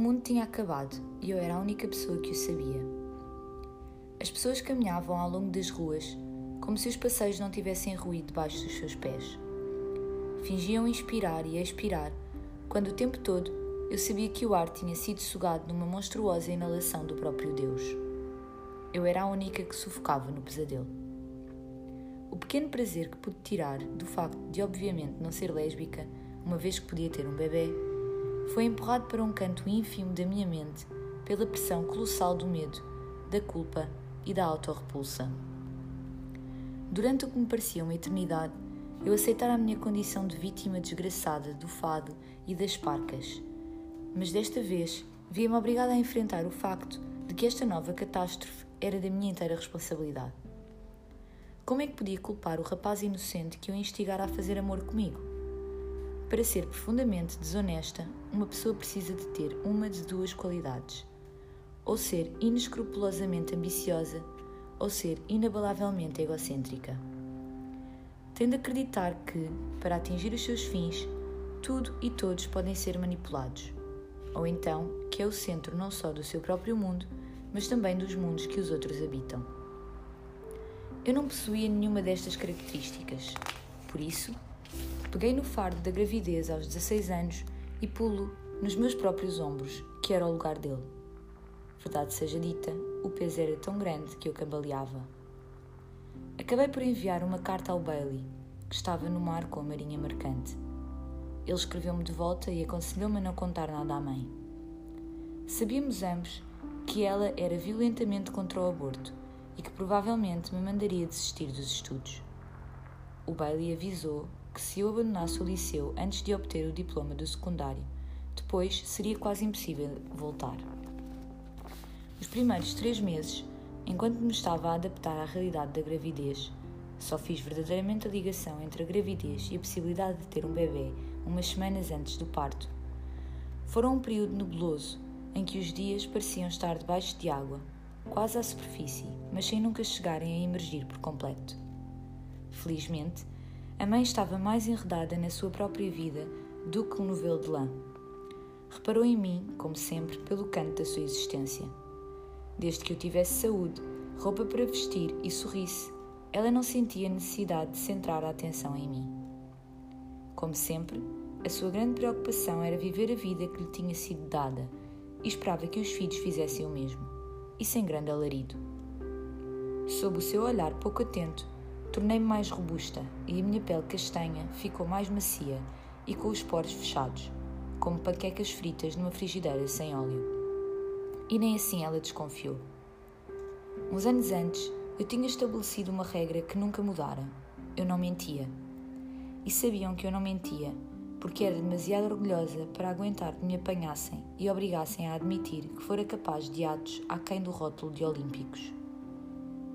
mundo tinha acabado e eu era a única pessoa que o sabia. As pessoas caminhavam ao longo das ruas como se os passeios não tivessem ruído debaixo dos seus pés. Fingiam inspirar e expirar, quando o tempo todo eu sabia que o ar tinha sido sugado numa monstruosa inalação do próprio Deus. Eu era a única que sufocava no pesadelo. O pequeno prazer que pude tirar do facto de, obviamente, não ser lésbica, uma vez que podia ter um bebê, foi empurrado para um canto ínfimo da minha mente pela pressão colossal do medo, da culpa e da autorrepulsa. Durante o que me parecia uma eternidade, eu aceitara a minha condição de vítima desgraçada do fado e das parcas. Mas desta vez via-me obrigada a enfrentar o facto de que esta nova catástrofe era da minha inteira responsabilidade. Como é que podia culpar o rapaz inocente que o instigara a fazer amor comigo? Para ser profundamente desonesta, uma pessoa precisa de ter uma de duas qualidades: ou ser inescrupulosamente ambiciosa ou ser inabalavelmente egocêntrica. Tendo a acreditar que, para atingir os seus fins, tudo e todos podem ser manipulados, ou então que é o centro não só do seu próprio mundo, mas também dos mundos que os outros habitam. Eu não possuía nenhuma destas características, por isso, peguei no fardo da gravidez aos 16 anos e pulo nos meus próprios ombros, que era o lugar dele. Verdade seja dita, o peso era tão grande que eu cambaleava. Acabei por enviar uma carta ao Bailey, que estava no mar com a marinha mercante. Ele escreveu-me de volta e aconselhou-me a não contar nada à mãe. Sabíamos ambos que ela era violentamente contra o aborto e que provavelmente me mandaria desistir dos estudos. O Bailey avisou que se eu abandonasse o liceu antes de obter o diploma do secundário, depois seria quase impossível voltar. Os primeiros três meses, enquanto me estava a adaptar à realidade da gravidez, só fiz verdadeiramente a ligação entre a gravidez e a possibilidade de ter um bebê umas semanas antes do parto. Foram um período nebuloso em que os dias pareciam estar debaixo de água, quase à superfície, mas sem nunca chegarem a emergir por completo. Felizmente, a mãe estava mais enredada na sua própria vida do que um novelo de lã. Reparou em mim, como sempre, pelo canto da sua existência. Desde que eu tivesse saúde, roupa para vestir e sorrisse, ela não sentia necessidade de centrar a atenção em mim. Como sempre, a sua grande preocupação era viver a vida que lhe tinha sido dada e esperava que os filhos fizessem o mesmo, e sem grande alarido. Sob o seu olhar pouco atento, tornei-me mais robusta e a minha pele castanha ficou mais macia e com os poros fechados, como panquecas fritas numa frigideira sem óleo e nem assim ela desconfiou. Uns anos antes, eu tinha estabelecido uma regra que nunca mudara: eu não mentia. E sabiam que eu não mentia, porque era demasiado orgulhosa para aguentar que me apanhassem e obrigassem a admitir que fora capaz de atos aquém do rótulo de olímpicos.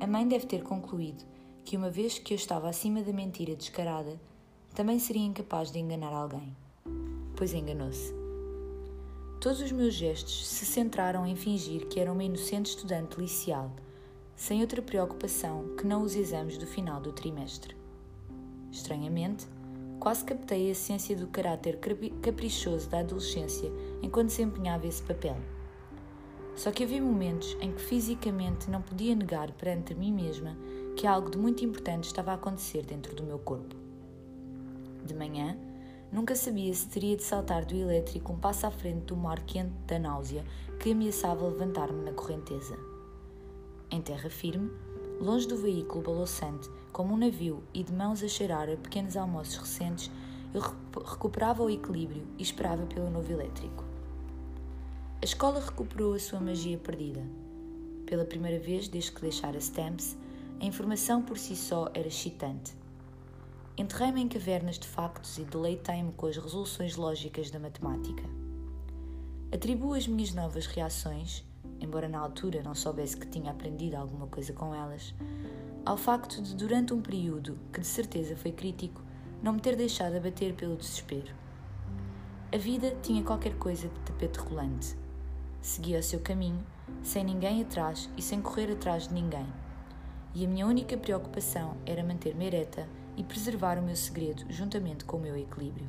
A mãe deve ter concluído que, uma vez que eu estava acima da mentira descarada, também seria incapaz de enganar alguém. Pois enganou-se. Todos os meus gestos se centraram em fingir que era uma inocente estudante licial, sem outra preocupação que não os exames do final do trimestre. Estranhamente, quase captei a essência do caráter caprichoso da adolescência enquanto desempenhava esse papel. Só que havia momentos em que fisicamente não podia negar perante mim mesma que algo de muito importante estava a acontecer dentro do meu corpo. De manhã, Nunca sabia se teria de saltar do elétrico um passo à frente do mar quente da náusea que ameaçava levantar-me na correnteza. Em terra firme, longe do veículo balouçante, como um navio e de mãos a cheirar a pequenos almoços recentes, eu recuperava o equilíbrio e esperava pelo novo elétrico. A escola recuperou a sua magia perdida. Pela primeira vez desde que deixara Stamps, a informação por si só era excitante. Enterrei-me em cavernas de factos e deleitei-me com as resoluções lógicas da matemática. Atribuo as minhas novas reações, embora na altura não soubesse que tinha aprendido alguma coisa com elas, ao facto de, durante um período que de certeza foi crítico, não me ter deixado abater pelo desespero. A vida tinha qualquer coisa de tapete rolante. Seguia o seu caminho, sem ninguém atrás e sem correr atrás de ninguém. E a minha única preocupação era manter-me ereta e preservar o meu segredo juntamente com o meu equilíbrio.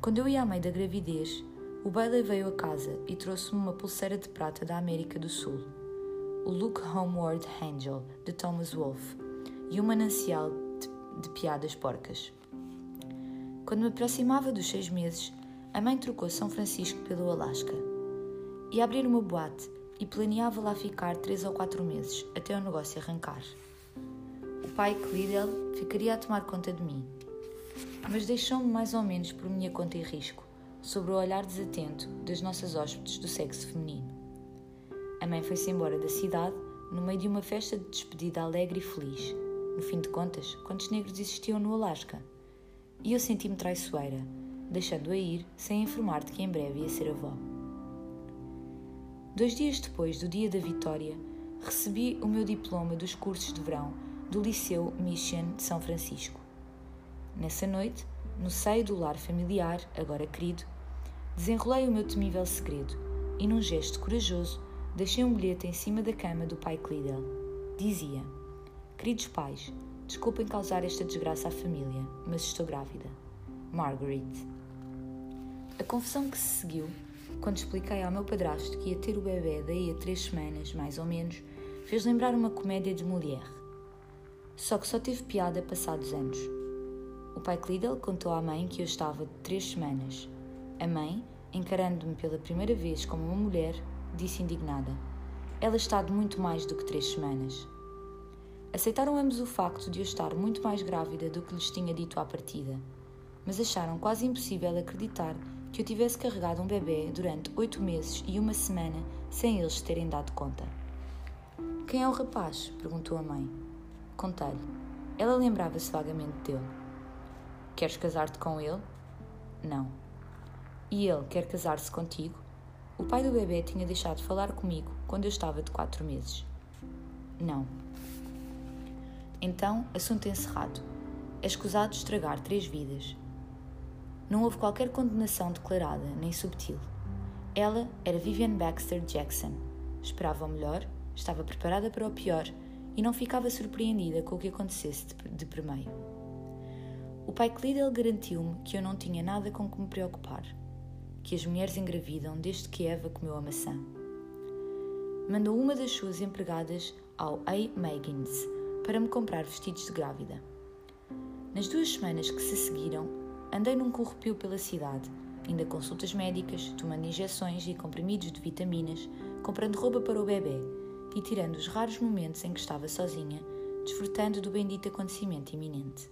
Quando eu ia à meio da gravidez, O Bailey veio a casa e trouxe-me uma pulseira de prata da América do Sul, o Look Homeward Angel, de Thomas Wolfe, e um manancial de, de piadas porcas. Quando me aproximava dos seis meses, a mãe trocou São Francisco pelo Alasca. Ia abrir uma boate e planeava lá ficar três ou quatro meses, até o negócio arrancar. O pai Clidel ficaria a tomar conta de mim, mas deixou-me mais ou menos por minha conta e risco sobre o olhar desatento das nossas hóspedes do sexo feminino. A mãe foi-se embora da cidade no meio de uma festa de despedida alegre e feliz. No fim de contas, quantos negros existiam no Alasca? E eu senti-me traiçoeira, deixando-a ir sem informar de que em breve ia ser avó. Dois dias depois do dia da vitória, recebi o meu diploma dos cursos de verão do Liceu Mission de São Francisco. Nessa noite, no seio do lar familiar, agora querido, Desenrolei o meu temível segredo e, num gesto corajoso, deixei um bilhete em cima da cama do pai Clidel. Dizia: Queridos pais, desculpem causar esta desgraça à família, mas estou grávida. Margaret. A confusão que se seguiu, quando expliquei ao meu padrasto que ia ter o bebê daí a três semanas, mais ou menos, fez lembrar uma comédia de Molière. Só que só teve piada passados anos. O pai Clidel contou à mãe que eu estava de três semanas a mãe, encarando-me pela primeira vez como uma mulher, disse indignada: Ela está de muito mais do que três semanas. Aceitaram ambos o facto de eu estar muito mais grávida do que lhes tinha dito à partida, mas acharam quase impossível acreditar que eu tivesse carregado um bebê durante oito meses e uma semana sem eles terem dado conta. Quem é o rapaz? perguntou a mãe. Contei-lhe. Ela lembrava-se vagamente dele. Queres casar-te com ele? Não e ele quer casar-se contigo? O pai do bebê tinha deixado de falar comigo quando eu estava de quatro meses. Não. Então, assunto encerrado. É escusado estragar três vidas. Não houve qualquer condenação declarada, nem subtil. Ela era Vivian Baxter Jackson. Esperava o melhor, estava preparada para o pior e não ficava surpreendida com o que acontecesse de, primeiro. O pai Clidel garantiu-me que eu não tinha nada com que me preocupar que as mulheres engravidam desde que Eva comeu a maçã. Mandou uma das suas empregadas ao A. Maggins para me comprar vestidos de grávida. Nas duas semanas que se seguiram, andei num corrupio pela cidade, indo a consultas médicas, tomando injeções e comprimidos de vitaminas, comprando roupa para o bebê e tirando os raros momentos em que estava sozinha, desfrutando do bendito acontecimento iminente.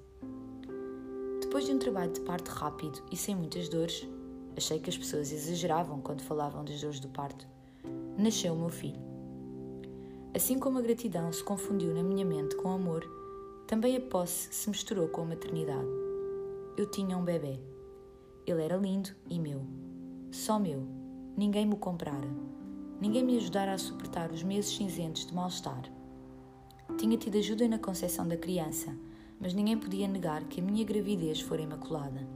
Depois de um trabalho de parto rápido e sem muitas dores, Achei que as pessoas exageravam quando falavam das dores do parto. Nasceu o meu filho. Assim como a gratidão se confundiu na minha mente com amor, também a posse se misturou com a maternidade. Eu tinha um bebê. Ele era lindo e meu. Só meu. Ninguém me comprara. Ninguém me ajudara a suportar os meses cinzentos de mal-estar. Tinha tido ajuda na concepção da criança, mas ninguém podia negar que a minha gravidez fora imaculada.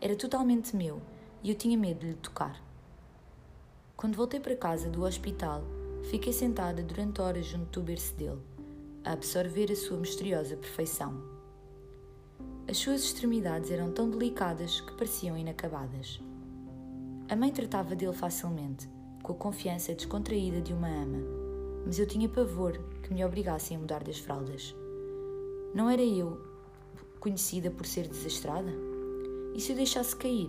Era totalmente meu e eu tinha medo de lhe tocar. Quando voltei para casa do hospital, fiquei sentada durante horas junto do berço dele, a absorver a sua misteriosa perfeição. As suas extremidades eram tão delicadas que pareciam inacabadas. A mãe tratava dele facilmente, com a confiança descontraída de uma ama, mas eu tinha pavor que me obrigassem a mudar das fraldas. Não era eu conhecida por ser desastrada? E se o deixasse cair?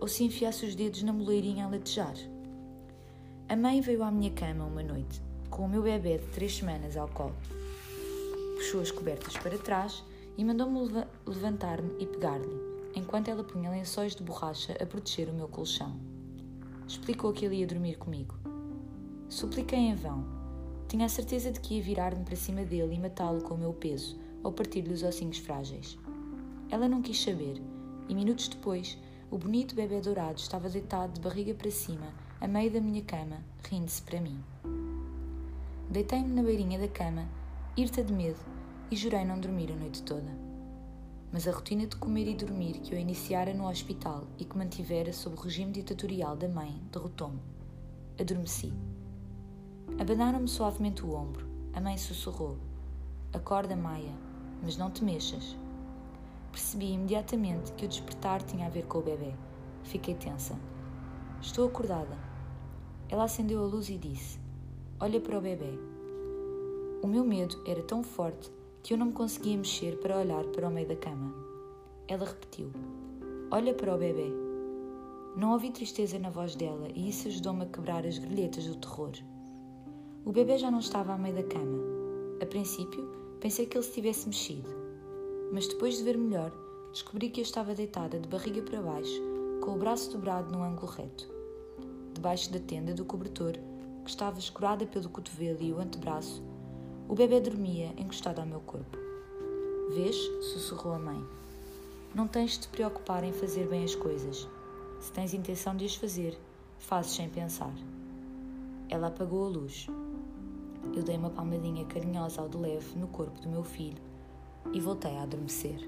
Ou se enfiasse os dedos na moleirinha a latejar? A mãe veio à minha cama uma noite, com o meu bebê de três semanas ao colo. Puxou as cobertas para trás e mandou-me levantar-me e pegar-lhe, enquanto ela punha lençóis de borracha a proteger o meu colchão. Explicou que ele ia dormir comigo. Supliquei em vão. Tinha a certeza de que ia virar-me para cima dele e matá-lo com o meu peso, ou partir-lhe os ossinhos frágeis. Ela não quis saber e minutos depois, o bonito bebê dourado estava deitado de barriga para cima, a meio da minha cama, rindo-se para mim. Deitei-me na beirinha da cama, irta de medo, e jurei não dormir a noite toda. Mas a rotina de comer e dormir que eu iniciara no hospital e que mantivera sob o regime ditatorial da mãe derrotou-me. Adormeci. Abanaram-me suavemente o ombro. A mãe sussurrou: Acorda, Maia, mas não te mexas. Percebi imediatamente que o despertar tinha a ver com o bebê. Fiquei tensa. Estou acordada. Ela acendeu a luz e disse: Olha para o bebê. O meu medo era tão forte que eu não me conseguia mexer para olhar para o meio da cama. Ela repetiu: Olha para o bebê. Não ouvi tristeza na voz dela e isso ajudou-me a quebrar as grelhetas do terror. O bebê já não estava à meio da cama. A princípio, pensei que ele se tivesse mexido. Mas depois de ver melhor, descobri que eu estava deitada de barriga para baixo, com o braço dobrado no ângulo reto. Debaixo da tenda do cobertor, que estava escurada pelo cotovelo e o antebraço, o bebê dormia encostado ao meu corpo. Vês? sussurrou a mãe. Não tens de te preocupar em fazer bem as coisas. Se tens intenção de as fazer, fazes sem pensar. Ela apagou a luz. Eu dei uma palmadinha carinhosa ao de leve no corpo do meu filho e voltei a adormecer.